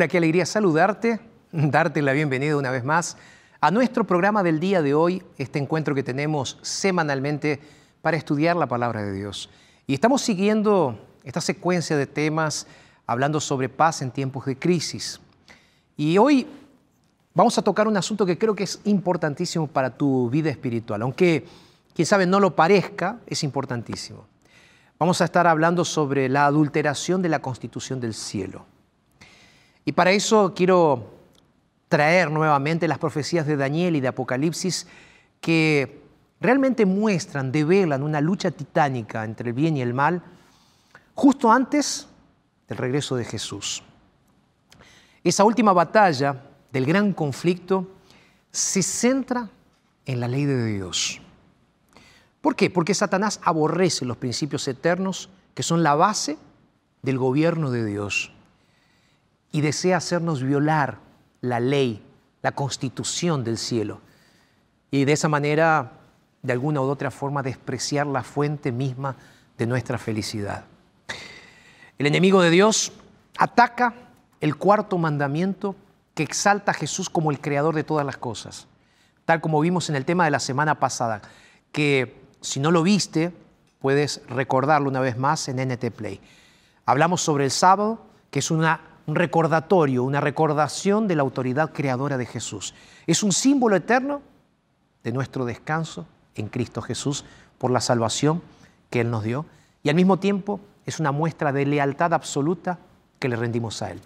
Hola, qué alegría saludarte, darte la bienvenida una vez más a nuestro programa del día de hoy, este encuentro que tenemos semanalmente para estudiar la palabra de Dios. Y estamos siguiendo esta secuencia de temas hablando sobre paz en tiempos de crisis. Y hoy vamos a tocar un asunto que creo que es importantísimo para tu vida espiritual, aunque quién sabe no lo parezca, es importantísimo. Vamos a estar hablando sobre la adulteración de la constitución del cielo. Y para eso quiero traer nuevamente las profecías de Daniel y de Apocalipsis que realmente muestran, develan una lucha titánica entre el bien y el mal justo antes del regreso de Jesús. Esa última batalla del gran conflicto se centra en la ley de Dios. ¿Por qué? Porque Satanás aborrece los principios eternos que son la base del gobierno de Dios y desea hacernos violar la ley, la constitución del cielo. Y de esa manera, de alguna u otra forma, despreciar la fuente misma de nuestra felicidad. El enemigo de Dios ataca el cuarto mandamiento que exalta a Jesús como el creador de todas las cosas, tal como vimos en el tema de la semana pasada, que si no lo viste, puedes recordarlo una vez más en NT Play. Hablamos sobre el sábado, que es una un recordatorio, una recordación de la autoridad creadora de Jesús. Es un símbolo eterno de nuestro descanso en Cristo Jesús por la salvación que Él nos dio y al mismo tiempo es una muestra de lealtad absoluta que le rendimos a Él.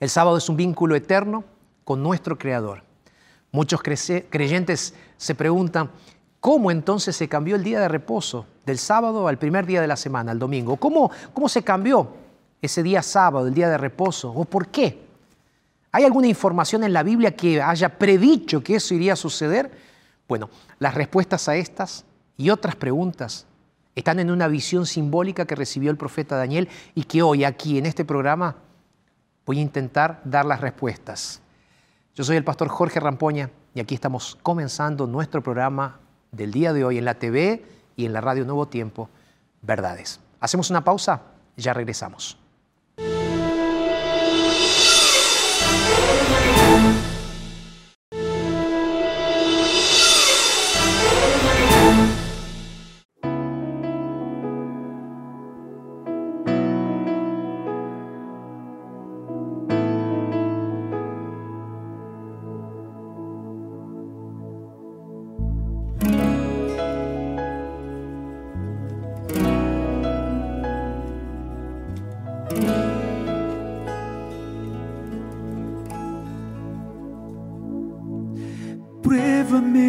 El sábado es un vínculo eterno con nuestro Creador. Muchos creyentes se preguntan, ¿cómo entonces se cambió el día de reposo del sábado al primer día de la semana, al domingo? ¿Cómo, cómo se cambió ese día sábado, el día de reposo? ¿O por qué? ¿Hay alguna información en la Biblia que haya predicho que eso iría a suceder? Bueno, las respuestas a estas y otras preguntas están en una visión simbólica que recibió el profeta Daniel y que hoy aquí en este programa voy a intentar dar las respuestas. Yo soy el pastor Jorge Rampoña y aquí estamos comenzando nuestro programa del día de hoy en la TV y en la radio Nuevo Tiempo, Verdades. Hacemos una pausa, ya regresamos.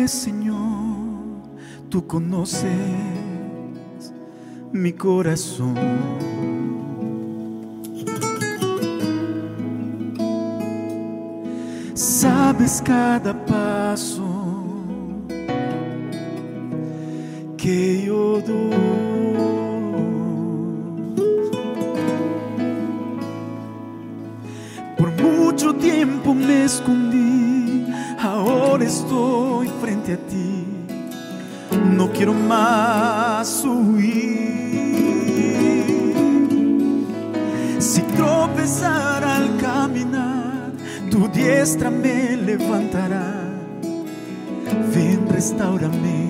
Señor, tú conoces mi corazón. Sabes cada paso que yo doy. Por mucho tiempo me escondí, quiero más huir. Si tropezar al caminar, tu diestra me levantará. Ven, restaurame.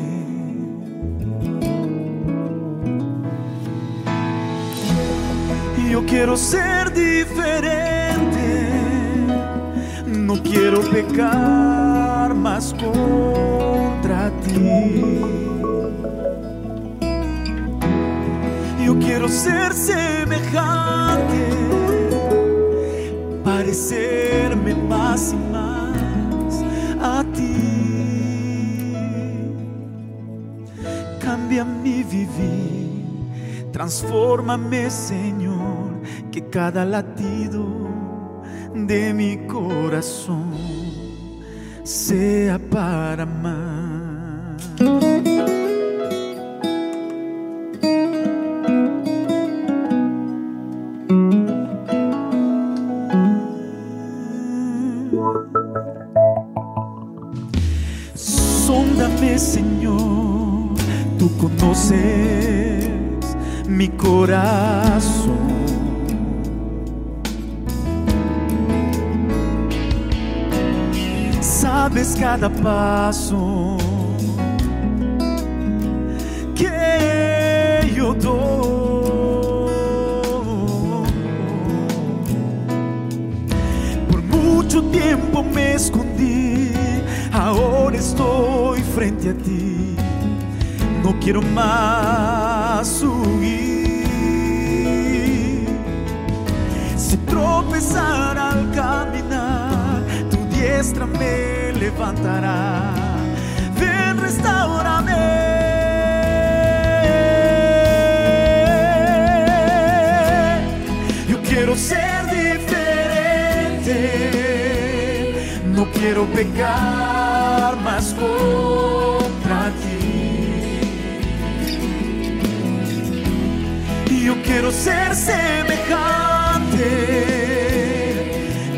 Yo quiero ser diferente, no quiero pecar más contra ti. Quiero ser semejante, parecerme más y más a ti. Cambia mi vivir, transfórmame, Señor, que cada latido de mi corazón sea para amar. Cada paso que yo doy. Por mucho tiempo me escondí, ahora estoy frente a ti. No quiero más huir. Si tropezar al caminar, tu diestra me levantará. Ven, restaurame. Yo quiero ser diferente, no quiero pecar más contra ti. Yo quiero ser semejante,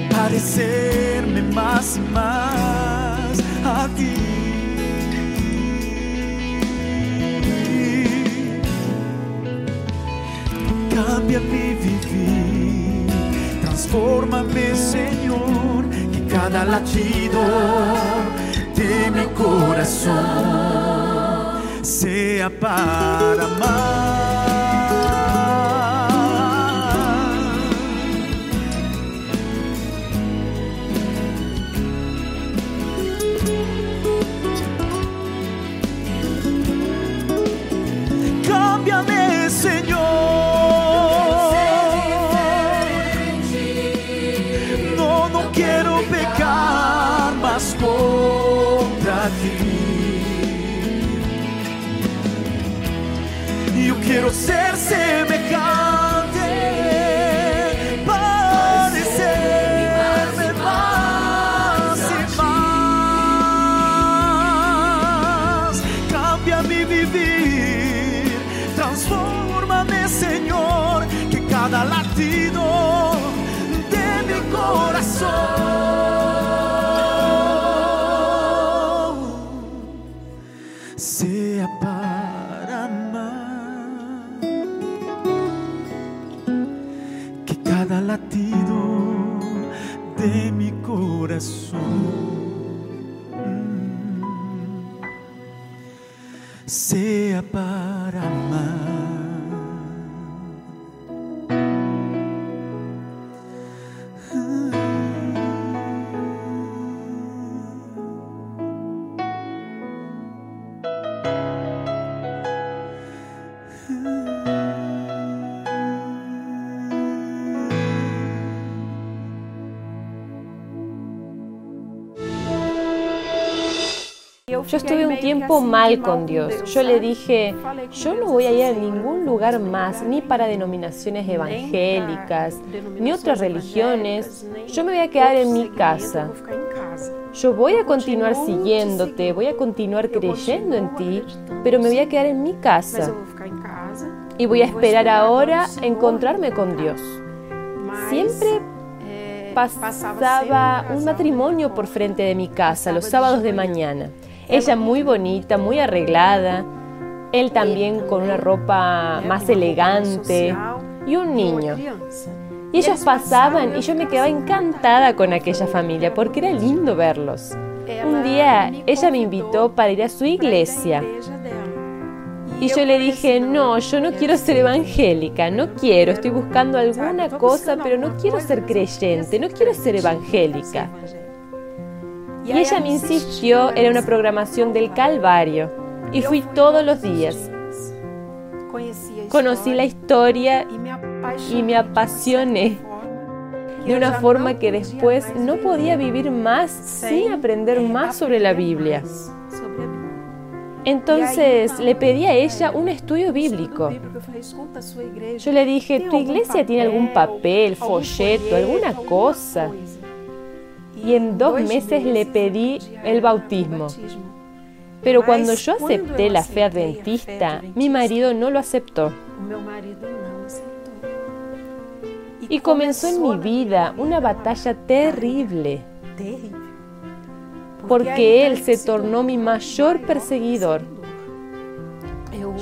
parecerme más y más Cambia mi vivir, transfórmame, Señor, que cada latido de mi corazón sea para amar. Yo estuve un tiempo mal con Dios. Yo le dije, yo no voy a ir a ningún lugar más, ni para denominaciones evangélicas, ni otras religiones. Yo me voy a quedar en mi casa. Yo voy a continuar siguiéndote, voy a continuar creyendo en ti, pero me voy a quedar en mi casa. Y voy a esperar ahora encontrarme con Dios. Siempre pasaba un matrimonio por frente de mi casa los sábados de mañana. Ella muy bonita, muy arreglada, él también con una ropa más elegante y un niño. Y ellos pasaban y yo me quedaba encantada con aquella familia porque era lindo verlos. Un día ella me invitó para ir a su iglesia y yo le dije, no, yo no quiero ser evangélica, no quiero, estoy buscando alguna cosa, pero no quiero ser creyente, no quiero ser evangélica. Y ella me insistió, era una programación del Calvario, y fui todos los días. Conocí la historia y me apasioné de una forma que después no podía vivir más sin aprender más sobre la Biblia. Entonces le pedí a ella un estudio bíblico. Yo le dije, ¿tu iglesia tiene algún papel, folleto, alguna cosa? Y en dos meses le pedí el bautismo. Pero cuando yo acepté la fe adventista, mi marido no lo aceptó. Y comenzó en mi vida una batalla terrible porque Él se tornó mi mayor perseguidor.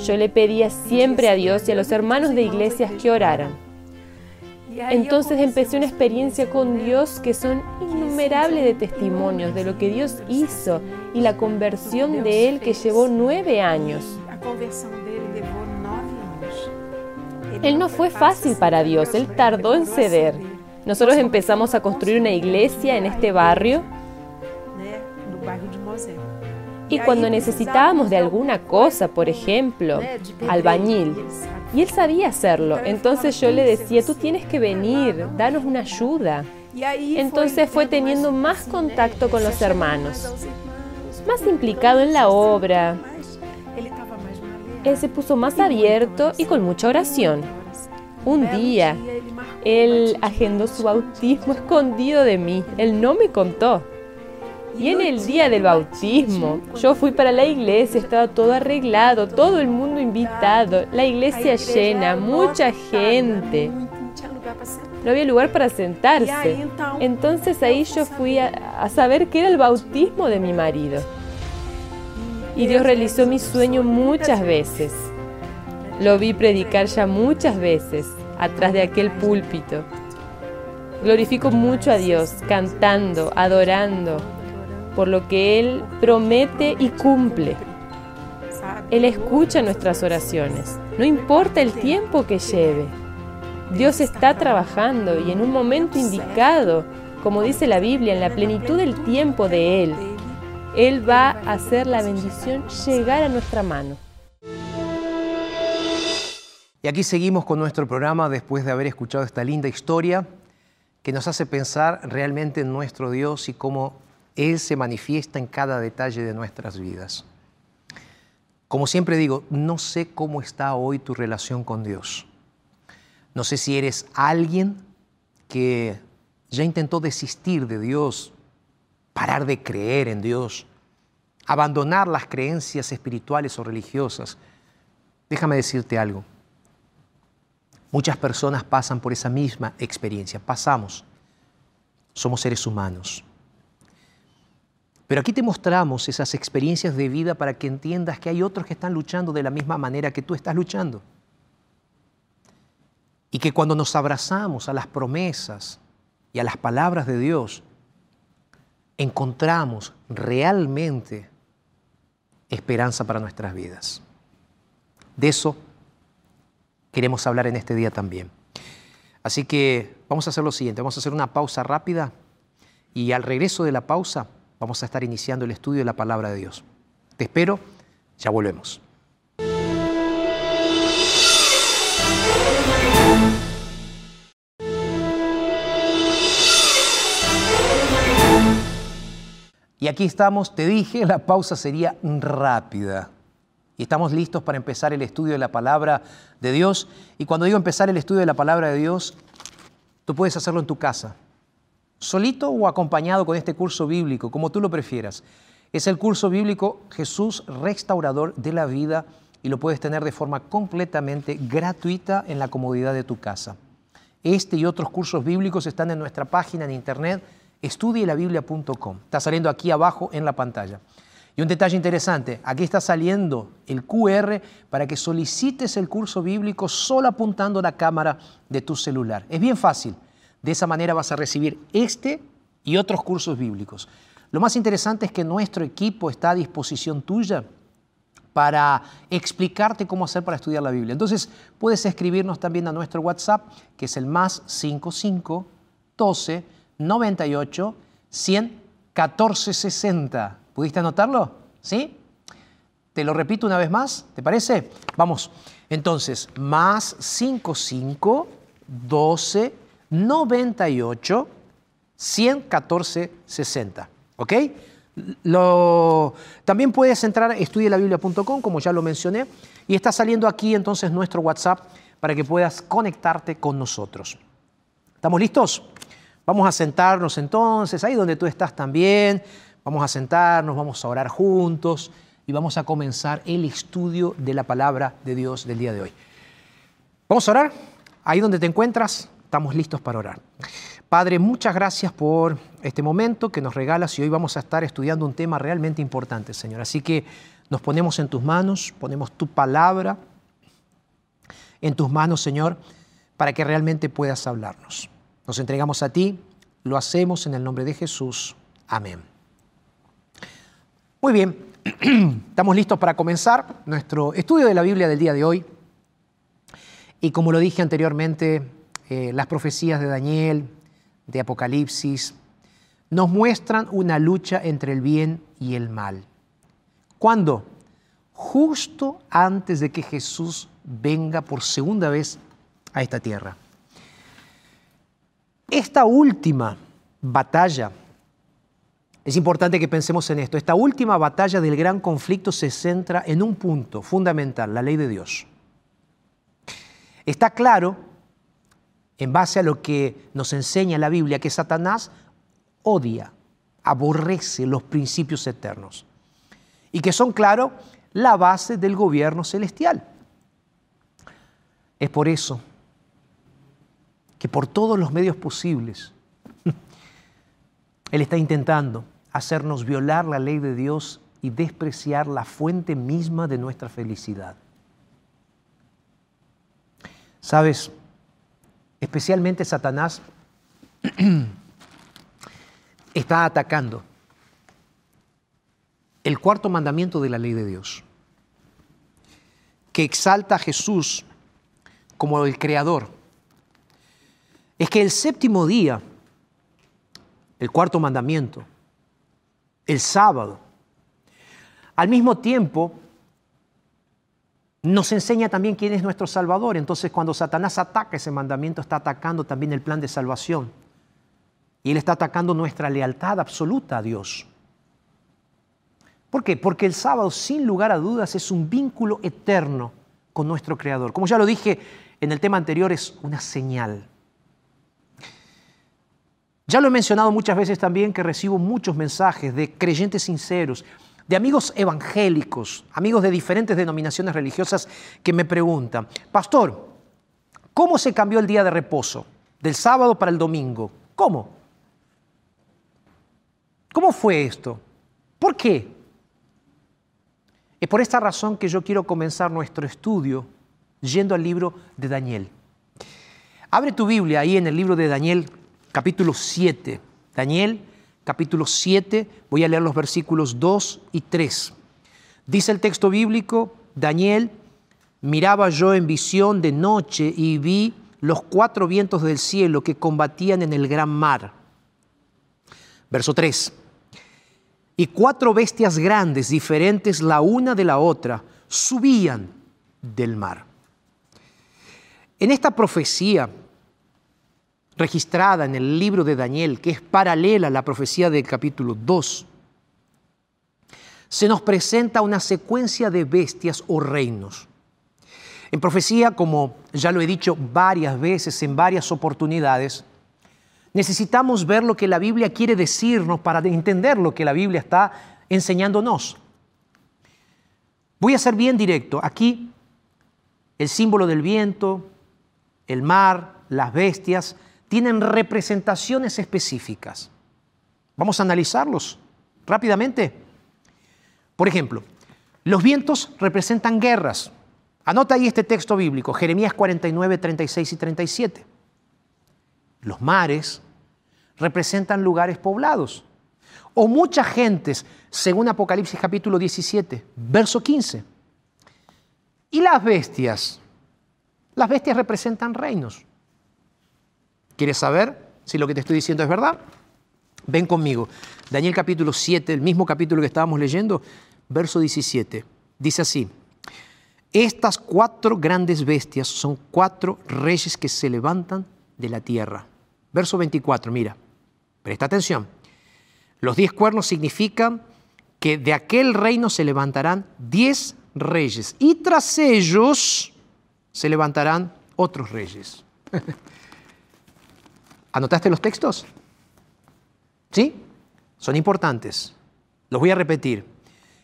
Yo le pedía siempre a Dios y a los hermanos de iglesias que oraran. Entonces empecé una experiencia con Dios que son innumerables de testimonios de lo que Dios hizo y la conversión de Él que llevó nueve años. Él no fue fácil para Dios, Él tardó en ceder. Nosotros empezamos a construir una iglesia en este barrio y cuando necesitábamos de alguna cosa, por ejemplo, albañil, y él sabía hacerlo, entonces yo le decía, tú tienes que venir, danos una ayuda. Entonces fue teniendo más contacto con los hermanos, más implicado en la obra. Él se puso más abierto y con mucha oración. Un día, él agendó su bautismo escondido de mí. Él no me contó. Y en el día del bautismo, yo fui para la iglesia, estaba todo arreglado, todo el mundo invitado, la iglesia llena, mucha gente. No había lugar para sentarse. Entonces ahí yo fui a, saber que era el bautismo de mi marido. Y Dios realizó mi sueño muchas veces. Lo vi predicar ya muchas veces atrás de aquel púlpito. Glorifico mucho a Dios, cantando, adorando, por lo que Él promete y cumple. Él escucha nuestras oraciones, no importa el tiempo que lleve. Dios está trabajando y en un momento indicado, como dice la Biblia, en la plenitud del tiempo de Él, Él va a hacer la bendición llegar a nuestra mano. Y aquí seguimos con nuestro programa después de haber escuchado esta linda historia que nos hace pensar realmente en nuestro Dios y cómo él se manifiesta en cada detalle de nuestras vidas. Como siempre digo, no sé cómo está hoy tu relación con Dios. No sé si eres alguien que ya intentó desistir de Dios, parar de creer en Dios, abandonar las creencias espirituales o religiosas. Déjame decirte algo. Muchas personas pasan por esa misma experiencia. Pasamos. Somos seres humanos. Pero aquí te mostramos esas experiencias de vida para que entiendas que hay otros que están luchando de la misma manera que tú estás luchando. Y que cuando nos abrazamos a las promesas y a las palabras de Dios, encontramos realmente esperanza para nuestras vidas. De eso queremos hablar en este día también. Así que vamos a hacer lo siguiente, vamos a hacer una pausa rápida y al regreso de la pausa vamos a estar iniciando el estudio de la palabra de Dios. Te espero, ya volvemos. Y aquí estamos, te dije, la pausa sería rápida. Y estamos listos para empezar el estudio de la palabra de Dios. Y cuando digo empezar el estudio de la palabra de Dios, tú puedes hacerlo en tu casa, solito o acompañado con este curso bíblico, como tú lo prefieras. Es el curso bíblico Jesús Restaurador de la Vida y lo puedes tener de forma completamente gratuita en la comodidad de tu casa. Este y otros cursos bíblicos están en nuestra página en internet estudielabiblia.com. Está saliendo aquí abajo en la pantalla. Y un detalle interesante, aquí está saliendo el QR para que solicites el curso bíblico solo apuntando la cámara de tu celular. Es bien fácil. De esa manera vas a recibir este y otros cursos bíblicos. Lo más interesante es que nuestro equipo está a disposición tuya para explicarte cómo hacer para estudiar la Biblia. Entonces, puedes escribirnos también a nuestro WhatsApp, que es el más 55 12 98 100 14 60. ¿Pudiste anotarlo? ¿Sí? Te lo repito una vez más, ¿te parece? Vamos. Entonces, más 55 12 98 114 60. ¿Ok? Lo, también puedes entrar a estudielabiblia.com, como ya lo mencioné, y está saliendo aquí entonces nuestro WhatsApp para que puedas conectarte con nosotros. ¿Estamos listos? Vamos a sentarnos entonces, ahí donde tú estás también, vamos a sentarnos, vamos a orar juntos y vamos a comenzar el estudio de la palabra de Dios del día de hoy. Vamos a orar, ahí donde te encuentras, estamos listos para orar. Padre, muchas gracias por este momento que nos regalas y hoy vamos a estar estudiando un tema realmente importante, Señor. Así que nos ponemos en tus manos, ponemos tu palabra en tus manos, Señor, para que realmente puedas hablarnos. Nos entregamos a ti, lo hacemos en el nombre de Jesús. Amén. Muy bien, estamos listos para comenzar nuestro estudio de la Biblia del día de hoy. Y como lo dije anteriormente, eh, las profecías de Daniel, de Apocalipsis nos muestran una lucha entre el bien y el mal. ¿Cuándo? Justo antes de que Jesús venga por segunda vez a esta tierra. Esta última batalla, es importante que pensemos en esto, esta última batalla del gran conflicto se centra en un punto fundamental, la ley de Dios. Está claro en base a lo que nos enseña la Biblia, que Satanás odia, aborrece los principios eternos y que son, claro, la base del gobierno celestial. Es por eso que por todos los medios posibles Él está intentando hacernos violar la ley de Dios y despreciar la fuente misma de nuestra felicidad. Sabes, especialmente Satanás, está atacando el cuarto mandamiento de la ley de Dios, que exalta a Jesús como el creador. Es que el séptimo día, el cuarto mandamiento, el sábado, al mismo tiempo nos enseña también quién es nuestro Salvador. Entonces cuando Satanás ataca ese mandamiento, está atacando también el plan de salvación. Y él está atacando nuestra lealtad absoluta a Dios. ¿Por qué? Porque el sábado, sin lugar a dudas, es un vínculo eterno con nuestro Creador. Como ya lo dije en el tema anterior, es una señal. Ya lo he mencionado muchas veces también que recibo muchos mensajes de creyentes sinceros de amigos evangélicos, amigos de diferentes denominaciones religiosas que me preguntan, pastor, ¿cómo se cambió el día de reposo del sábado para el domingo? ¿Cómo? ¿Cómo fue esto? ¿Por qué? Es por esta razón que yo quiero comenzar nuestro estudio yendo al libro de Daniel. Abre tu Biblia ahí en el libro de Daniel, capítulo 7. Daniel, capítulo 7, voy a leer los versículos 2 y 3. Dice el texto bíblico, Daniel, miraba yo en visión de noche y vi los cuatro vientos del cielo que combatían en el gran mar. Verso 3. Y cuatro bestias grandes, diferentes la una de la otra, subían del mar. En esta profecía registrada en el libro de Daniel, que es paralela a la profecía del capítulo 2, se nos presenta una secuencia de bestias o reinos. En profecía, como ya lo he dicho varias veces en varias oportunidades, necesitamos ver lo que la Biblia quiere decirnos para entender lo que la Biblia está enseñándonos. Voy a ser bien directo. Aquí el símbolo del viento, el mar, las bestias, tienen representaciones específicas. Vamos a analizarlos rápidamente. Por ejemplo, los vientos representan guerras. Anota ahí este texto bíblico, Jeremías 49, 36 y 37. Los mares representan lugares poblados o muchas gentes, según Apocalipsis capítulo 17, verso 15. Y las bestias, las bestias representan reinos. ¿Quieres saber si lo que te estoy diciendo es verdad? Ven conmigo. Daniel capítulo 7, el mismo capítulo que estábamos leyendo, verso 17. Dice así, estas cuatro grandes bestias son cuatro reyes que se levantan de la tierra. Verso 24, mira, presta atención. Los diez cuernos significan que de aquel reino se levantarán diez reyes y tras ellos se levantarán otros reyes. ¿Anotaste los textos? ¿Sí? Son importantes. Los voy a repetir.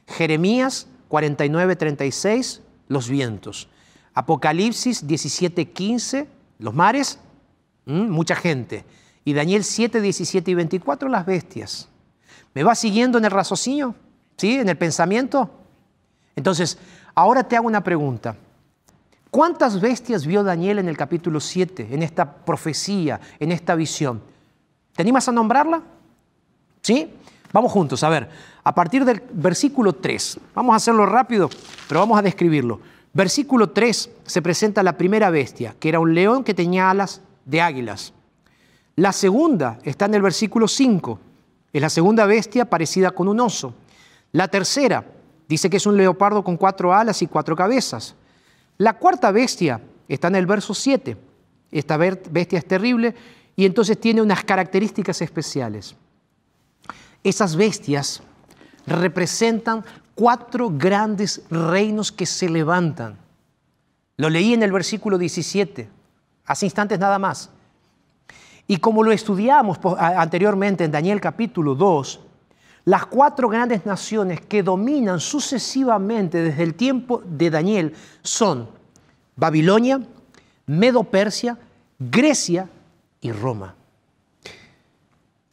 Jeremías 49, 36, los vientos. Apocalipsis 17, 15, los mares, mucha gente. Y Daniel 7, 17 y 24, las bestias. ¿Me va siguiendo en el raciocinio? ¿Sí? ¿En el pensamiento? Entonces, ahora te hago una pregunta. ¿Cuántas bestias vio Daniel en el capítulo 7, en esta profecía, en esta visión? ¿Te animas a nombrarla? ¿Sí? Vamos juntos, a ver, a partir del versículo 3, vamos a hacerlo rápido, pero vamos a describirlo. Versículo 3 se presenta la primera bestia, que era un león que tenía alas de águilas. La segunda está en el versículo 5, es la segunda bestia parecida con un oso. La tercera dice que es un leopardo con cuatro alas y cuatro cabezas. La cuarta bestia está en el verso 7. Esta bestia es terrible y entonces tiene unas características especiales. Esas bestias representan cuatro grandes reinos que se levantan. Lo leí en el versículo 17, hace instantes nada más. Y como lo estudiamos anteriormente en Daniel capítulo 2, las cuatro grandes naciones que dominan sucesivamente desde el tiempo de Daniel son Babilonia, Medo-Persia, Grecia y Roma.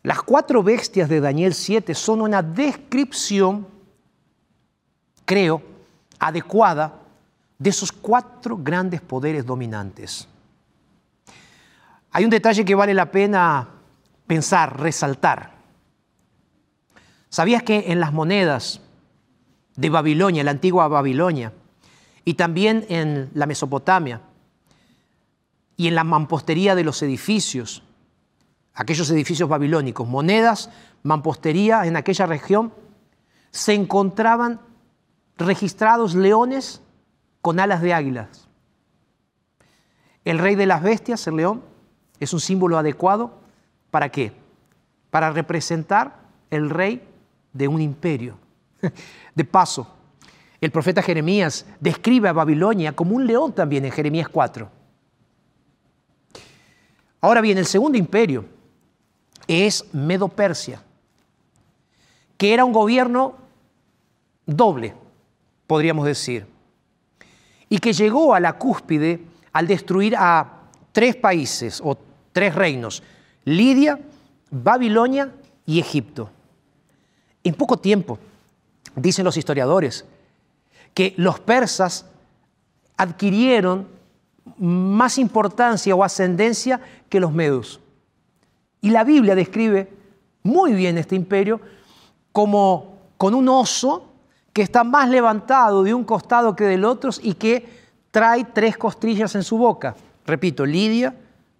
Las cuatro bestias de Daniel 7 son una descripción, creo, adecuada de esos cuatro grandes poderes dominantes. Hay un detalle que vale la pena pensar, resaltar. ¿Sabías que en las monedas de Babilonia, la antigua Babilonia, y también en la Mesopotamia, y en la mampostería de los edificios, aquellos edificios babilónicos, monedas, mampostería en aquella región, se encontraban registrados leones con alas de águilas. El rey de las bestias, el león, es un símbolo adecuado para qué? Para representar el rey de un imperio. De paso, el profeta Jeremías describe a Babilonia como un león también en Jeremías 4. Ahora bien, el segundo imperio es Medo-Persia, que era un gobierno doble, podríamos decir, y que llegó a la cúspide al destruir a tres países o tres reinos, Lidia, Babilonia y Egipto. En poco tiempo, dicen los historiadores, que los persas adquirieron más importancia o ascendencia que los medos. Y la Biblia describe muy bien este imperio como con un oso que está más levantado de un costado que del otro y que trae tres costrillas en su boca. Repito, Lidia,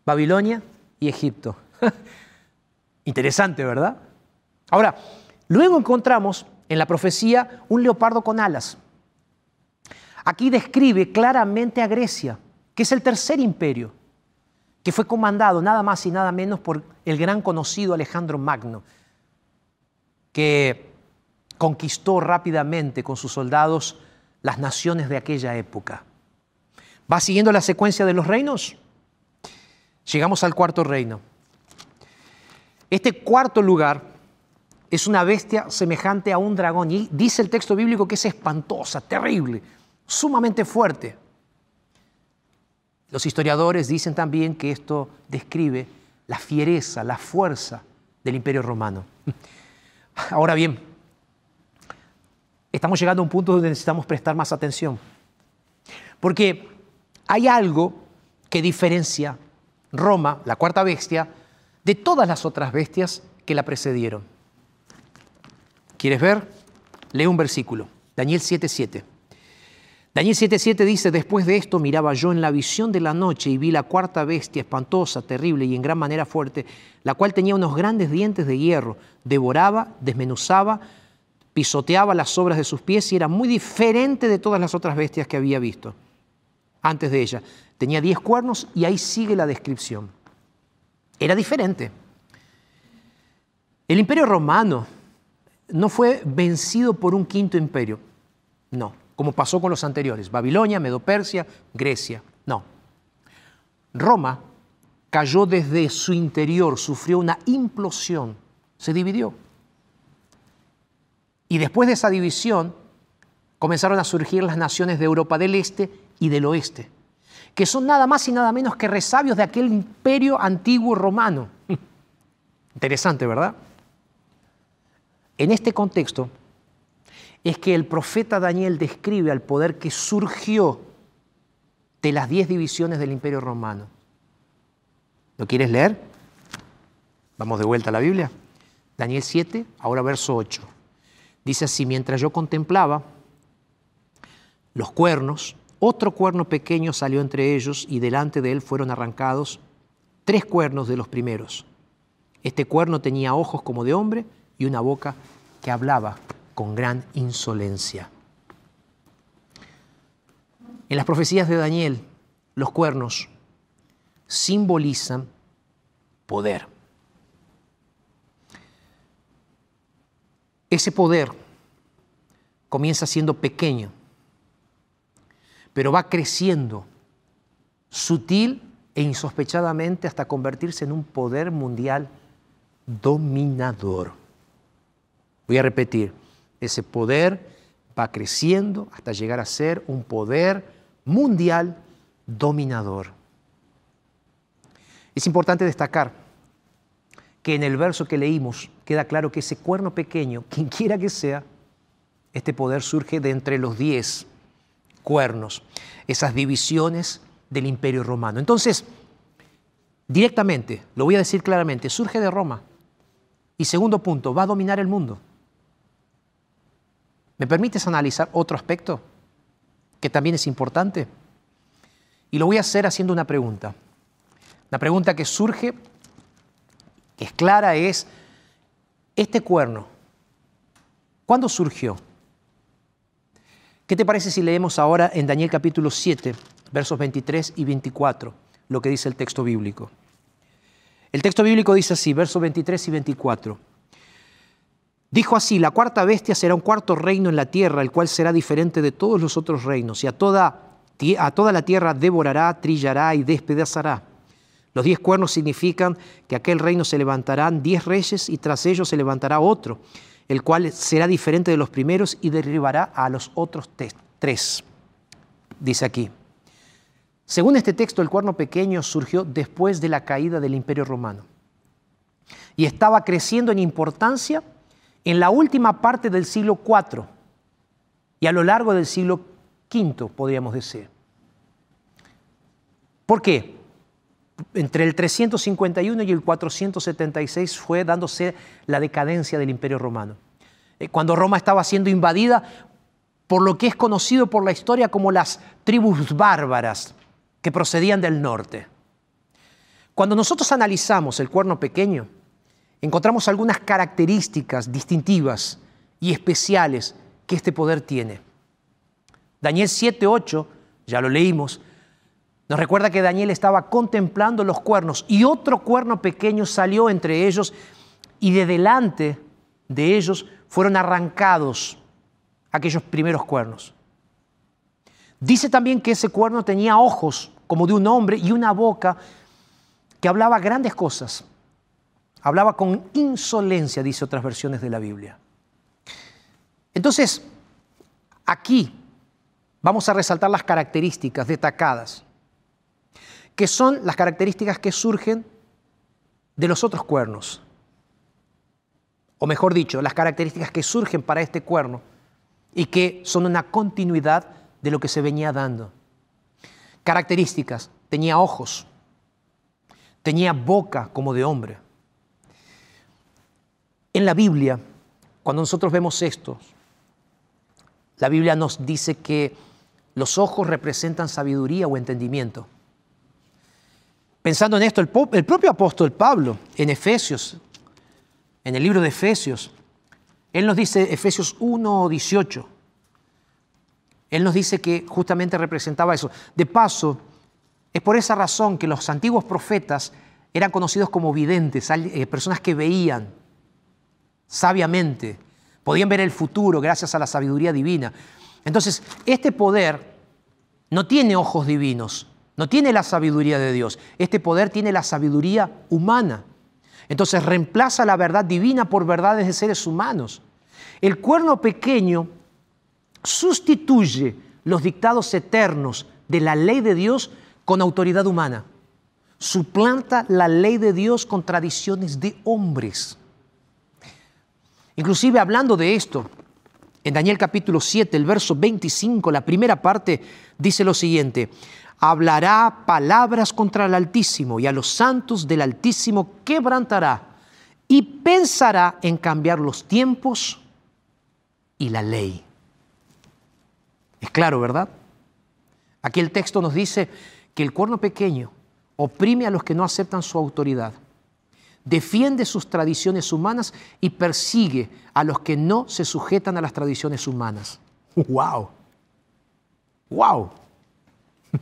Babilonia y Egipto. Interesante, ¿verdad? Ahora, luego encontramos en la profecía un leopardo con alas. Aquí describe claramente a Grecia, que es el tercer imperio que fue comandado nada más y nada menos por el gran conocido Alejandro Magno, que conquistó rápidamente con sus soldados las naciones de aquella época. ¿Va siguiendo la secuencia de los reinos? Llegamos al cuarto reino. Este cuarto lugar es una bestia semejante a un dragón y dice el texto bíblico que es espantosa, terrible, sumamente fuerte. Los historiadores dicen también que esto describe la fiereza, la fuerza del imperio romano. Ahora bien, estamos llegando a un punto donde necesitamos prestar más atención, porque hay algo que diferencia Roma, la cuarta bestia, de todas las otras bestias que la precedieron. ¿Quieres ver? Lee un versículo, Daniel 7:7. Daniel 7:7 dice, después de esto miraba yo en la visión de la noche y vi la cuarta bestia espantosa, terrible y en gran manera fuerte, la cual tenía unos grandes dientes de hierro, devoraba, desmenuzaba, pisoteaba las obras de sus pies y era muy diferente de todas las otras bestias que había visto antes de ella. Tenía diez cuernos y ahí sigue la descripción. Era diferente. El imperio romano no fue vencido por un quinto imperio, no, como pasó con los anteriores, Babilonia, Medopersia, Grecia, no. Roma cayó desde su interior, sufrió una implosión, se dividió. Y después de esa división comenzaron a surgir las naciones de Europa del Este y del Oeste, que son nada más y nada menos que resabios de aquel imperio antiguo romano. Interesante, ¿verdad? En este contexto es que el profeta Daniel describe al poder que surgió de las diez divisiones del imperio romano. ¿Lo quieres leer? Vamos de vuelta a la Biblia. Daniel 7, ahora verso 8. Dice así, mientras yo contemplaba los cuernos, otro cuerno pequeño salió entre ellos y delante de él fueron arrancados tres cuernos de los primeros. Este cuerno tenía ojos como de hombre y una boca que hablaba con gran insolencia. En las profecías de Daniel, los cuernos simbolizan poder. Ese poder comienza siendo pequeño pero va creciendo sutil e insospechadamente hasta convertirse en un poder mundial dominador. Voy a repetir, ese poder va creciendo hasta llegar a ser un poder mundial dominador. Es importante destacar que en el verso que leímos queda claro que ese cuerno pequeño, quien quiera que sea, este poder surge de entre los diez cuernos, esas divisiones del imperio romano. Entonces, directamente, lo voy a decir claramente, surge de Roma. Y segundo punto, va a dominar el mundo. ¿Me permites analizar otro aspecto que también es importante? Y lo voy a hacer haciendo una pregunta. La pregunta que surge, que es clara, es, ¿este cuerno cuándo surgió? ¿Qué te parece si leemos ahora en Daniel capítulo 7, versos 23 y 24, lo que dice el texto bíblico? El texto bíblico dice así, versos 23 y 24. Dijo así, la cuarta bestia será un cuarto reino en la tierra, el cual será diferente de todos los otros reinos, y a toda, a toda la tierra devorará, trillará y despedazará. Los diez cuernos significan que aquel reino se levantarán diez reyes y tras ellos se levantará otro el cual será diferente de los primeros y derribará a los otros tres. Dice aquí. Según este texto, el cuerno pequeño surgió después de la caída del imperio romano y estaba creciendo en importancia en la última parte del siglo IV y a lo largo del siglo V, podríamos decir. ¿Por qué? entre el 351 y el 476 fue dándose la decadencia del imperio romano. Eh, cuando Roma estaba siendo invadida por lo que es conocido por la historia como las tribus bárbaras que procedían del norte. Cuando nosotros analizamos el cuerno pequeño, encontramos algunas características distintivas y especiales que este poder tiene. Daniel 7.8, ya lo leímos, nos recuerda que Daniel estaba contemplando los cuernos y otro cuerno pequeño salió entre ellos y de delante de ellos fueron arrancados aquellos primeros cuernos. Dice también que ese cuerno tenía ojos como de un hombre y una boca que hablaba grandes cosas. Hablaba con insolencia, dice otras versiones de la Biblia. Entonces, aquí vamos a resaltar las características destacadas, que son las características que surgen de los otros cuernos. O mejor dicho, las características que surgen para este cuerno y que son una continuidad de lo que se venía dando. Características, tenía ojos, tenía boca como de hombre. En la Biblia, cuando nosotros vemos esto, la Biblia nos dice que los ojos representan sabiduría o entendimiento. Pensando en esto, el, propio apóstol Pablo, en Efesios, en el libro de Efesios, él nos dice, Efesios 1, 18, él nos dice que justamente representaba eso. De paso, es por esa razón que los antiguos profetas eran conocidos como videntes, eh, personas que veían sabiamente, podían ver el futuro gracias a la sabiduría divina. Entonces, este poder no tiene ojos divinos, no tiene la sabiduría de Dios. Este poder tiene la sabiduría humana. Entonces reemplaza la verdad divina por verdades de seres humanos. El cuerno pequeño sustituye los dictados eternos de la ley de Dios con autoridad humana. Suplanta la ley de Dios con tradiciones de hombres. Inclusive hablando de esto, en Daniel capítulo 7, el verso 25, la primera parte dice lo siguiente, hablará palabras contra el Altísimo y a los santos del Altísimo quebrantará y pensará en cambiar los tiempos y la ley. Es claro, ¿verdad? Aquí el texto nos dice que el cuerno pequeño oprime a los que no aceptan su autoridad, defiende sus tradiciones humanas y persigue a los que no se sujetan a las tradiciones humanas. ¡Wow! ¡Wow!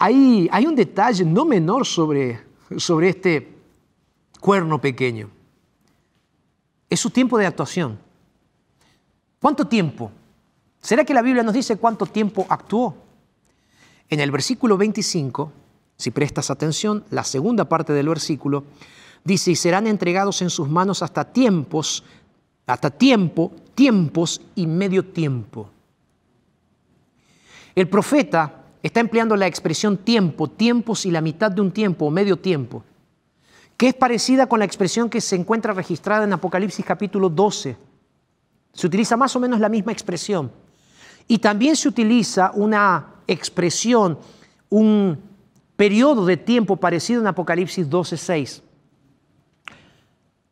Hay, hay un detalle no menor sobre, sobre este cuerno pequeño. Es su tiempo de actuación. ¿Cuánto tiempo ¿Será que la Biblia nos dice cuánto tiempo actuó? En el versículo 25, si prestas atención, la segunda parte del versículo, dice, y serán entregados en sus manos hasta tiempos, hasta tiempo, tiempos y medio tiempo. El profeta está empleando la expresión tiempo, tiempos y la mitad de un tiempo o medio tiempo, que es parecida con la expresión que se encuentra registrada en Apocalipsis capítulo 12. Se utiliza más o menos la misma expresión. Y también se utiliza una expresión, un periodo de tiempo parecido en Apocalipsis 12:6.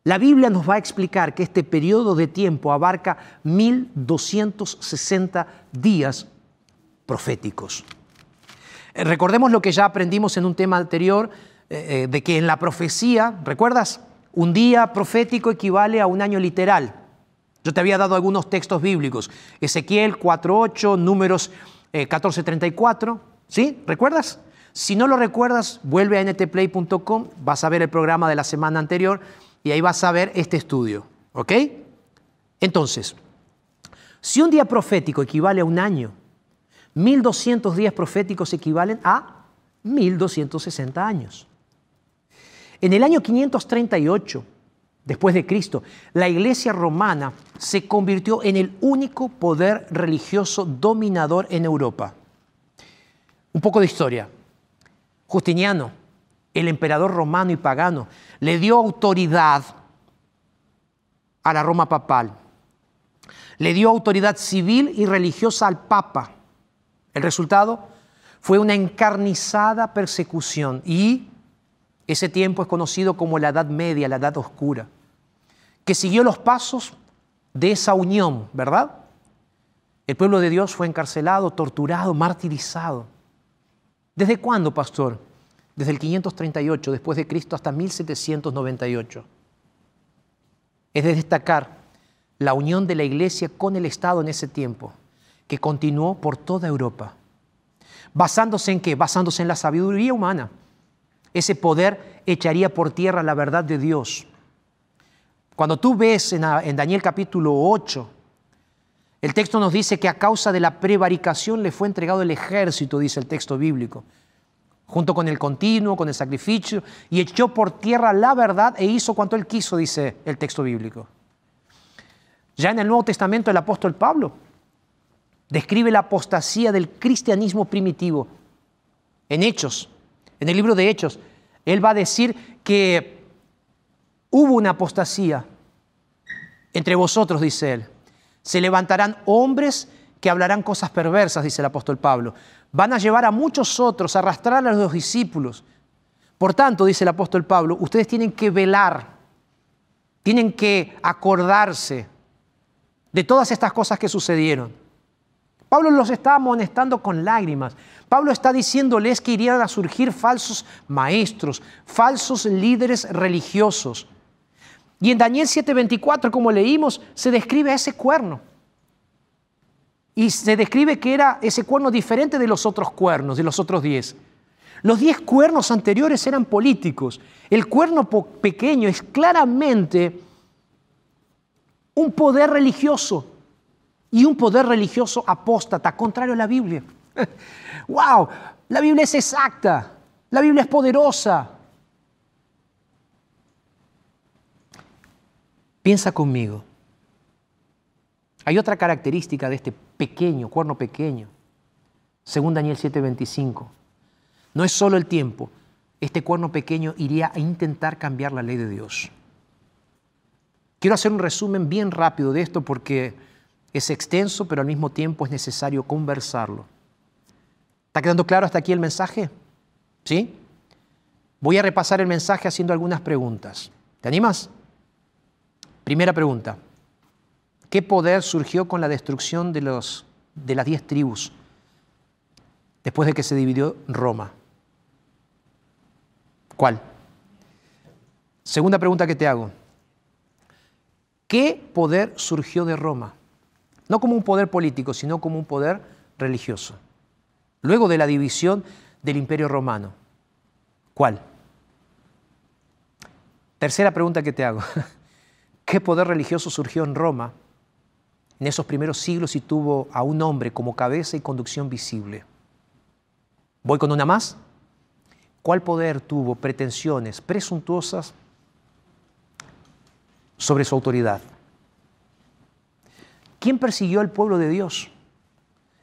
La Biblia nos va a explicar que este periodo de tiempo abarca 1260 días proféticos. Eh, recordemos lo que ya aprendimos en un tema anterior, eh, eh, de que en la profecía, ¿recuerdas? Un día profético equivale a un año literal. Yo te había dado algunos textos bíblicos. Ezequiel 4.8, números 14.34. Eh, ¿Sí? ¿Recuerdas? Si no lo recuerdas, vuelve a ntplay.com, vas a ver el programa de la semana anterior y ahí vas a ver este estudio. ¿Ok? Entonces, si un día profético equivale a un año, 1200 días proféticos equivalen a 1260 años. En el año 538, después de Cristo, la iglesia romana se convirtió en el único poder religioso dominador en Europa. Un poco de historia. Justiniano, el emperador romano y pagano, le dio autoridad a la Roma papal. Le dio autoridad civil y religiosa al papa. El resultado fue una encarnizada persecución y ese tiempo es conocido como la Edad Media, la Edad Oscura que siguió los pasos de esa unión, ¿verdad? El pueblo de Dios fue encarcelado, torturado, martirizado. ¿Desde cuándo, pastor? Desde el 538 después de Cristo hasta 1798. Es de destacar la unión de la iglesia con el Estado en ese tiempo, que continuó por toda Europa. ¿Basándose en qué? Basándose en la sabiduría humana. Ese poder echaría por tierra la verdad de Dios Cuando tú ves en, Daniel capítulo 8, el texto nos dice que a causa de la prevaricación le fue entregado el ejército, dice el texto bíblico, junto con el continuo, con el sacrificio, y echó por tierra la verdad e hizo cuanto él quiso, dice el texto bíblico. Ya en el Nuevo Testamento el apóstol Pablo describe la apostasía del cristianismo primitivo. En Hechos, en el libro de Hechos, él va a decir que hubo una apostasía entre vosotros, dice él. Se levantarán hombres que hablarán cosas perversas, dice el apóstol Pablo. Van a llevar a muchos otros, a arrastrar a los discípulos. Por tanto, dice el apóstol Pablo, ustedes tienen que velar, tienen que acordarse de todas estas cosas que sucedieron. Pablo los está amonestando con lágrimas. Pablo está diciéndoles que irían a surgir falsos maestros, falsos líderes religiosos. Y en Daniel 7:24, como leímos, se describe ese cuerno. Y se describe que era ese cuerno diferente de los otros cuernos, de los otros diez. Los diez cuernos anteriores eran políticos. El cuerno pequeño es claramente un poder religioso y un poder religioso apóstata, contrario a la Biblia. ¡Wow! La Biblia es exacta, la Biblia es poderosa, Piensa conmigo. Hay otra característica de este pequeño, cuerno pequeño, según Daniel 7:25. No es solo el tiempo, este cuerno pequeño iría a intentar cambiar la ley de Dios. Quiero hacer un resumen bien rápido de esto porque es extenso, pero al mismo tiempo es necesario conversarlo. ¿Está quedando claro hasta aquí el mensaje? ¿Sí? Voy a repasar el mensaje haciendo algunas preguntas. ¿Te animas? Primera pregunta. ¿Qué poder surgió con la destrucción de, los, de las diez tribus después de que se dividió Roma? ¿Cuál? Segunda pregunta que te hago. ¿Qué poder surgió de Roma? No como un poder político, sino como un poder religioso. Luego de la división del imperio romano. ¿Cuál? Tercera pregunta que te hago. ¿Qué poder religioso surgió en Roma en esos primeros siglos y tuvo a un hombre como cabeza y conducción visible? ¿Voy con una más? ¿Cuál poder tuvo pretensiones presuntuosas sobre su autoridad? ¿Quién persiguió al pueblo de Dios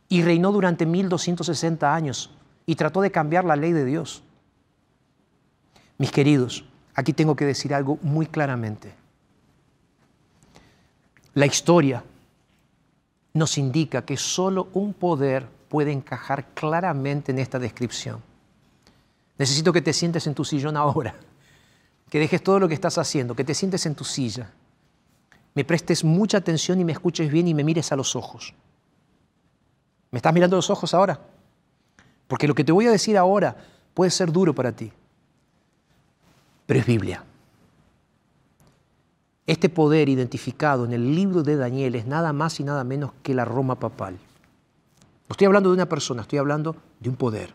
y reinó durante 1260 años y trató de cambiar la ley de Dios? Mis queridos, aquí tengo que decir algo muy claramente. La historia nos indica que solo un poder puede encajar claramente en esta descripción. Necesito que te sientes en tu sillón ahora, que dejes todo lo que estás haciendo, que te sientes en tu silla, me prestes mucha atención y me escuches bien y me mires a los ojos. ¿Me estás mirando a los ojos ahora? Porque lo que te voy a decir ahora puede ser duro para ti, pero es Biblia. Este poder identificado en el libro de Daniel es nada más y nada menos que la Roma papal. No estoy hablando de una persona, estoy hablando de un poder.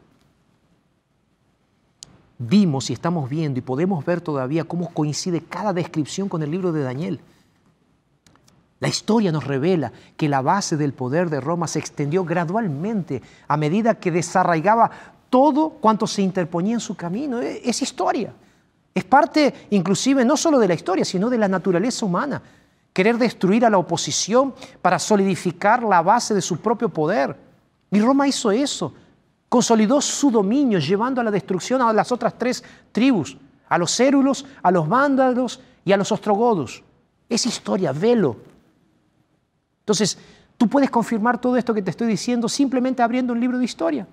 Vimos y estamos viendo y podemos ver todavía cómo coincide cada descripción con el libro de Daniel. La historia nos revela que la base del poder de Roma se extendió gradualmente a medida que desarraigaba todo cuanto se interponía en su camino. Es historia. Es parte inclusive no solo de la historia, sino de la naturaleza humana. Querer destruir a la oposición para solidificar la base de su propio poder. Y Roma hizo eso. Consolidó su dominio llevando a la destrucción a las otras tres tribus, a los cérulos, a los vándalos y a los ostrogodos. Es historia, velo. Entonces, tú puedes confirmar todo esto que te estoy diciendo simplemente abriendo un libro de historia.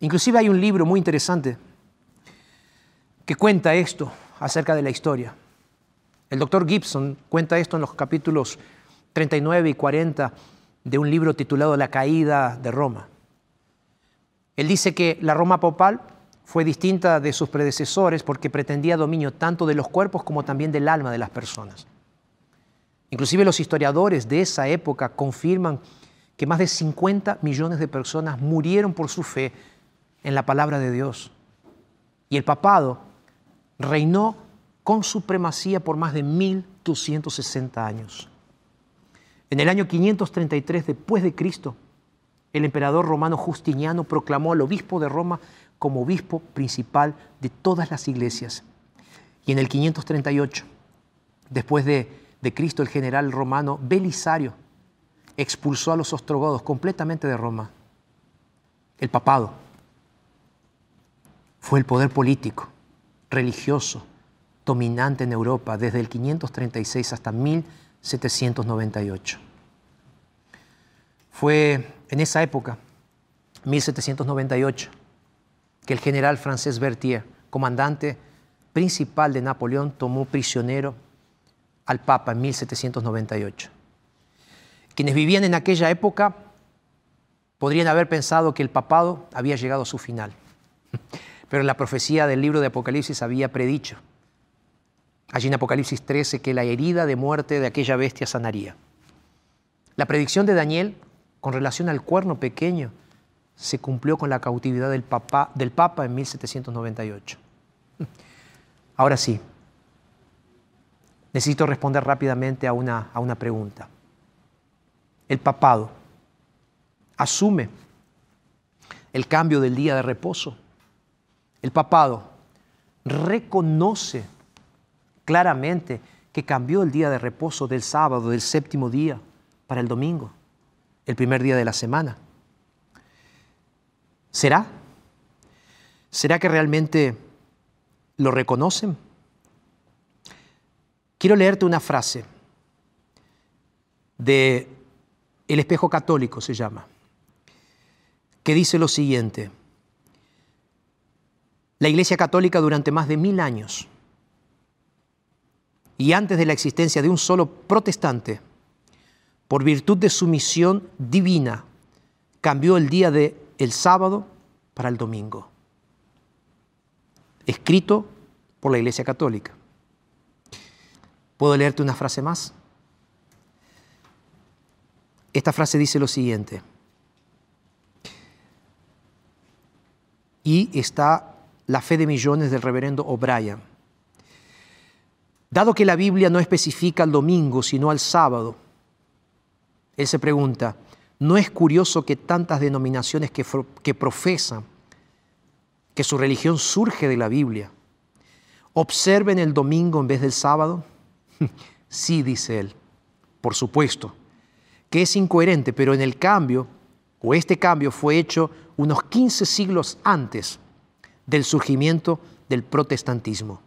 Inclusive hay un libro muy interesante que cuenta esto acerca de la historia. El doctor Gibson cuenta esto en los capítulos 39 y 40 de un libro titulado La caída de Roma. Él dice que la Roma papal fue distinta de sus predecesores porque pretendía dominio tanto de los cuerpos como también del alma de las personas. Inclusive los historiadores de esa época confirman que más de 50 millones de personas murieron por su fe en la palabra de Dios. Y el papado reinó con supremacía por más de 1260 años. En el año 533 después de Cristo, el emperador romano Justiniano proclamó al obispo de Roma como obispo principal de todas las iglesias. Y en el 538, después de, de Cristo, el general romano Belisario expulsó a los ostrogodos completamente de Roma. El papado fue el poder político, religioso, dominante en Europa desde el 536 hasta 1798. Fue en esa época, 1798, que el general francés Berthier, comandante principal de Napoleón, tomó prisionero al Papa en 1798. Quienes vivían en aquella época podrían haber pensado que el papado había llegado a su final, pero la profecía del libro de Apocalipsis había predicho allí en Apocalipsis 13 que la herida de muerte de aquella bestia sanaría. La predicción de Daniel con relación al cuerno pequeño se cumplió con la cautividad del Papa, en 1798. Ahora sí, necesito responder rápidamente a una, a una pregunta. El papado asume el cambio del día de reposo. El papado reconoce claramente que cambió el día de reposo del sábado, del séptimo día, para el domingo, el primer día de la semana. ¿Será? ¿Será que realmente lo reconocen? Quiero leerte una frase de El espejo católico se llama, que dice lo siguiente. La Iglesia Católica durante más de mil años y antes de la existencia de un solo protestante, por virtud de su misión divina, cambió el día del el sábado para el domingo. Escrito por la Iglesia Católica. ¿Puedo leerte una frase más? Esta frase dice lo siguiente. Y está la fe de millones del reverendo O'Brien. Dado que la Biblia no especifica el domingo, sino al sábado, él se pregunta, ¿no es curioso que tantas denominaciones que, que profesan que su religión surge de la Biblia observen el domingo en vez del sábado? sí, dice él, por supuesto, que es incoherente, pero en el cambio, o este cambio fue hecho unos 15 siglos antes del surgimiento del protestantismo.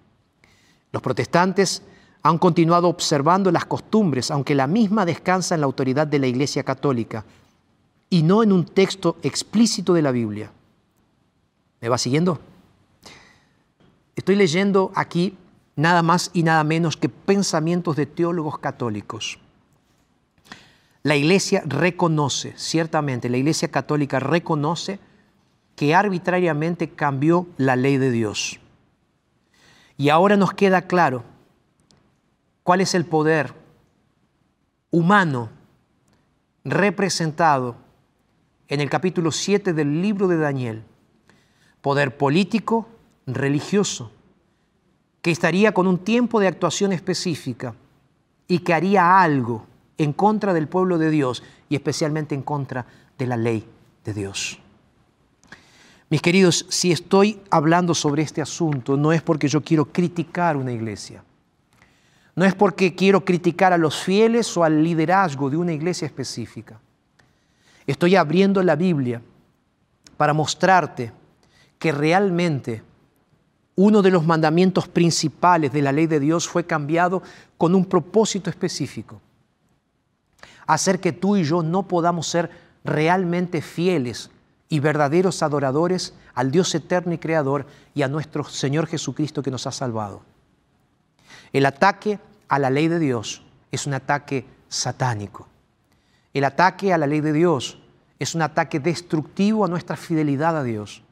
Los protestantes han continuado observando las costumbres, aunque la misma descansa en la autoridad de la Iglesia Católica y no en un texto explícito de la Biblia. ¿Me va siguiendo? Estoy leyendo aquí nada más y nada menos que pensamientos de teólogos católicos. La Iglesia reconoce, ciertamente, la Iglesia Católica reconoce que arbitrariamente cambió la ley de Dios. Y ahora nos queda claro cuál es el poder humano representado en el capítulo 7 del libro de Daniel. Poder político, religioso, que estaría con un tiempo de actuación específica y que haría algo en contra del pueblo de Dios y especialmente en contra de la ley de Dios. Mis queridos, si estoy hablando sobre este asunto, no es porque yo quiero criticar una iglesia. No es porque quiero criticar a los fieles o al liderazgo de una iglesia específica. Estoy abriendo la Biblia para mostrarte que realmente uno de los mandamientos principales de la ley de Dios fue cambiado con un propósito específico. Hacer que tú y yo no podamos ser realmente fieles y verdaderos adoradores al Dios eterno y creador y a nuestro Señor Jesucristo que nos ha salvado. El ataque a la ley de Dios es un ataque satánico. El ataque a la ley de Dios es un ataque destructivo a nuestra fidelidad a Dios.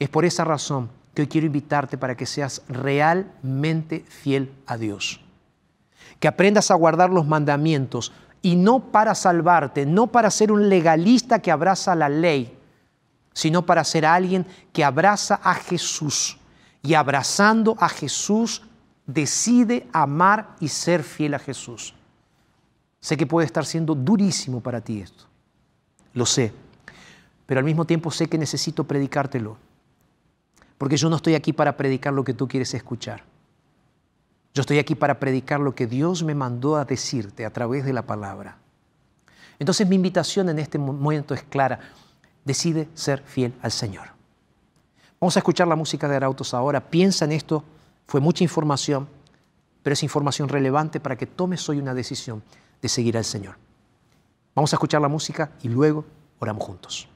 Es por esa razón que hoy quiero invitarte para que seas realmente fiel a Dios. Que aprendas a guardar los mandamientos, y no para salvarte, no para ser un legalista que abraza la ley, sino para ser alguien que abraza a Jesús y abrazando a Jesús, decide amar y ser fiel a Jesús. Sé que puede estar siendo durísimo para ti esto, lo sé, pero al mismo tiempo sé que necesito predicártelo, porque yo no estoy aquí para predicar lo que tú quieres escuchar. Yo estoy aquí para predicar lo que Dios me mandó a decirte a través de la palabra. Entonces mi invitación en este momento es clara. Decide ser fiel al Señor. Vamos a escuchar la música de Arautos ahora. Piensa en esto. Fue mucha información, pero es información relevante para que tomes hoy una decisión de seguir al Señor. Vamos a escuchar la música y luego oramos juntos.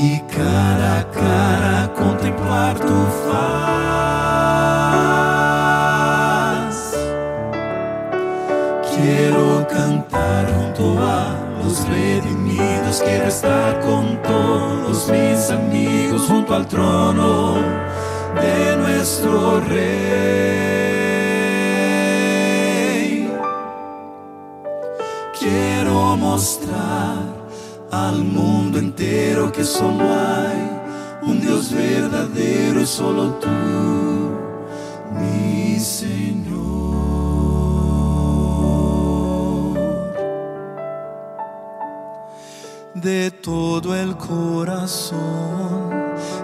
Y cara a cara contemplar tu faz. Quiero cantar junto a los redimidos, quiero estar con todos mis amigos junto al trono de nuestro rey. Quiero mostrar al mundo entero que solo hay un Dios verdadero y solo tú, mi Señor. De todo el corazón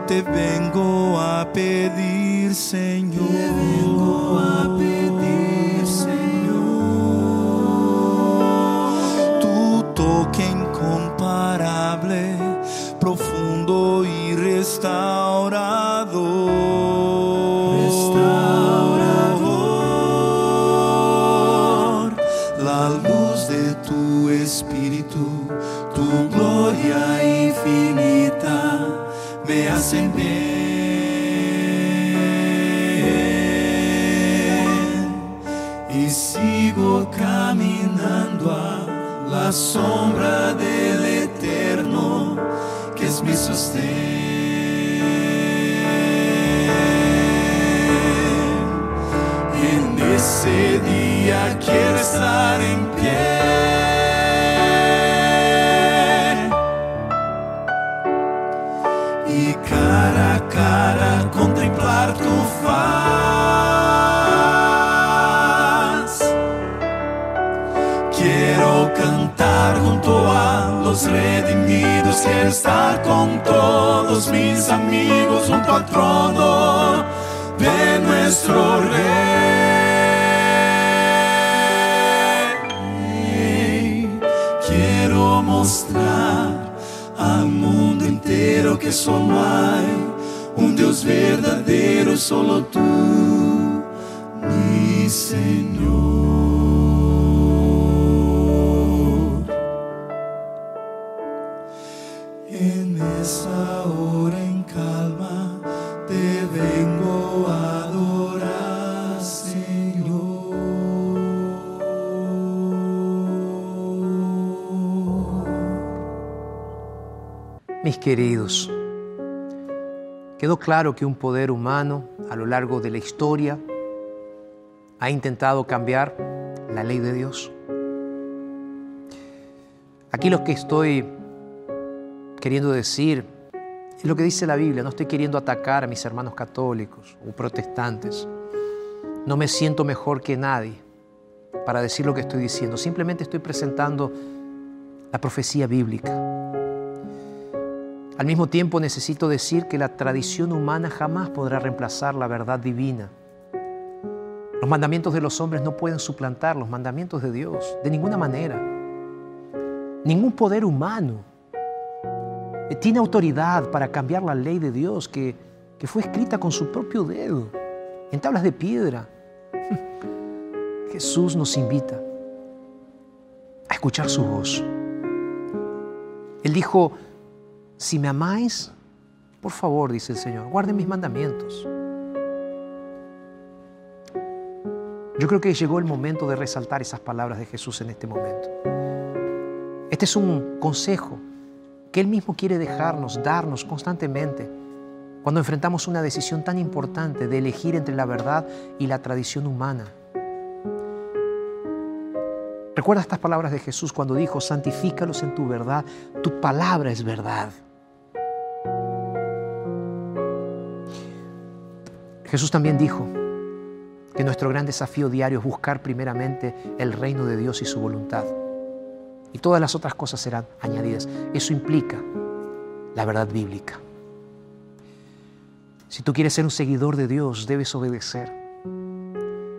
te vengo a pedir, Señor. Te vengo a pedir, y restaurador. La luz de tu espíritu, tu gloria infinita me hacen bien y sigo caminando a la sombra del eterno que es mi sostén. Ese día quiero estar en pie. y cara a cara contemplar tu faz. Quiero cantar junto a los redimidos, quiero estar con todos mis amigos junto al trono de nuestro rey. Mundo entero que solo hay un Dios verdadero, solo tú, Quedó claro que un poder humano a lo largo de la historia ha intentado cambiar la ley de Dios. Aquí lo que estoy queriendo decir Es lo que dice la Biblia, no estoy queriendo atacar a mis hermanos católicos o protestantes. No me siento mejor que nadie para decir lo que estoy diciendo. Simplemente estoy presentando la profecía bíblica. Al mismo tiempo necesito decir que la tradición humana jamás podrá reemplazar la verdad divina. Los mandamientos de los hombres no pueden suplantar los mandamientos de Dios, de ninguna manera. Ningún poder humano tiene autoridad para cambiar la ley de Dios que, que fue escrita con su propio dedo, en tablas de piedra. Jesús nos invita a escuchar su voz. Él dijo, si me amáis, por favor, dice el Señor, guarden mis mandamientos. Yo creo que llegó el momento de resaltar esas palabras de Jesús en este momento. Este es un consejo que Él mismo quiere dejarnos, darnos constantemente cuando enfrentamos una decisión tan importante de elegir entre la verdad y la tradición humana. Recuerda estas palabras de Jesús cuando dijo, santifícalos en tu verdad, tu palabra es verdad. Jesús también dijo que nuestro gran desafío diario es buscar primeramente el reino de Dios y su voluntad. Y todas las otras cosas serán añadidas. Eso implica la verdad bíblica. Si tú quieres ser un seguidor de Dios, debes obedecer.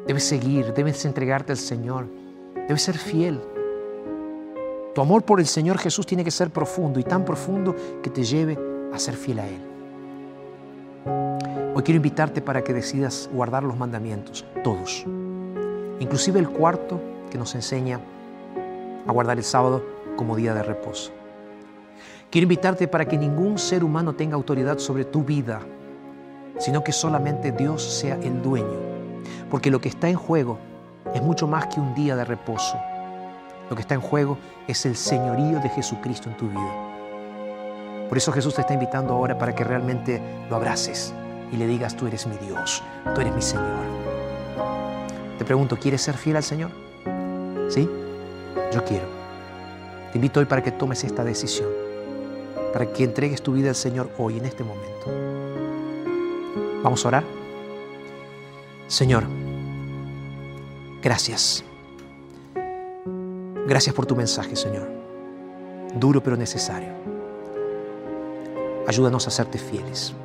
Debes seguir, debes entregarte al Señor Debes ser fiel. Tu amor por el Señor Jesús tiene que ser profundo y tan profundo que te lleve a ser fiel a Él. Hoy quiero invitarte para que decidas guardar los mandamientos, todos, inclusive el cuarto que nos enseña a guardar el sábado como día de reposo. Quiero invitarte para que ningún ser humano tenga autoridad sobre tu vida, sino que solamente Dios sea el dueño, porque lo que está en juego es mucho más que un día de reposo. Lo que está en juego es el señorío de Jesucristo en tu vida. Por eso Jesús te está invitando ahora para que realmente lo abraces y le digas, tú eres mi Dios, tú eres mi Señor. Te pregunto, ¿quieres ser fiel al Señor? ¿Sí? Yo quiero. Te invito hoy para que tomes esta decisión, para que entregues tu vida al Señor hoy, en este momento. Vamos a orar. Señor, Gracias. Gracias por tu mensaje, Señor. Duro pero necesario. Ayúdanos a serte fieles.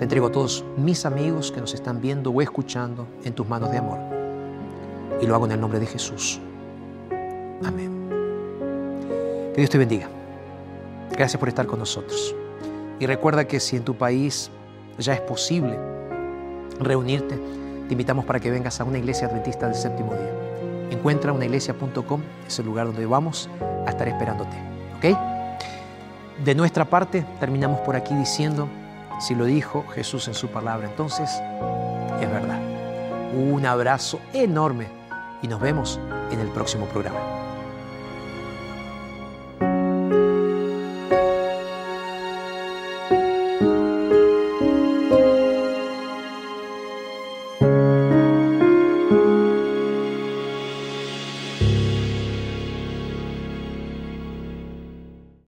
Te entrego a todos mis amigos que nos están viendo o escuchando en tus manos de amor. Y lo hago en el nombre de Jesús. Amén. Que Dios te bendiga. Gracias por estar con nosotros. Y recuerda que si en tu país ya es posible reunirte, te invitamos para que vengas a una iglesia adventista del séptimo día. Encuentra unaiglesia.com, es el lugar donde vamos a estar esperándote. ¿Ok? De nuestra parte, terminamos por aquí diciendo, si lo dijo Jesús en su palabra, entonces es verdad. Un abrazo enorme y nos vemos en el próximo programa.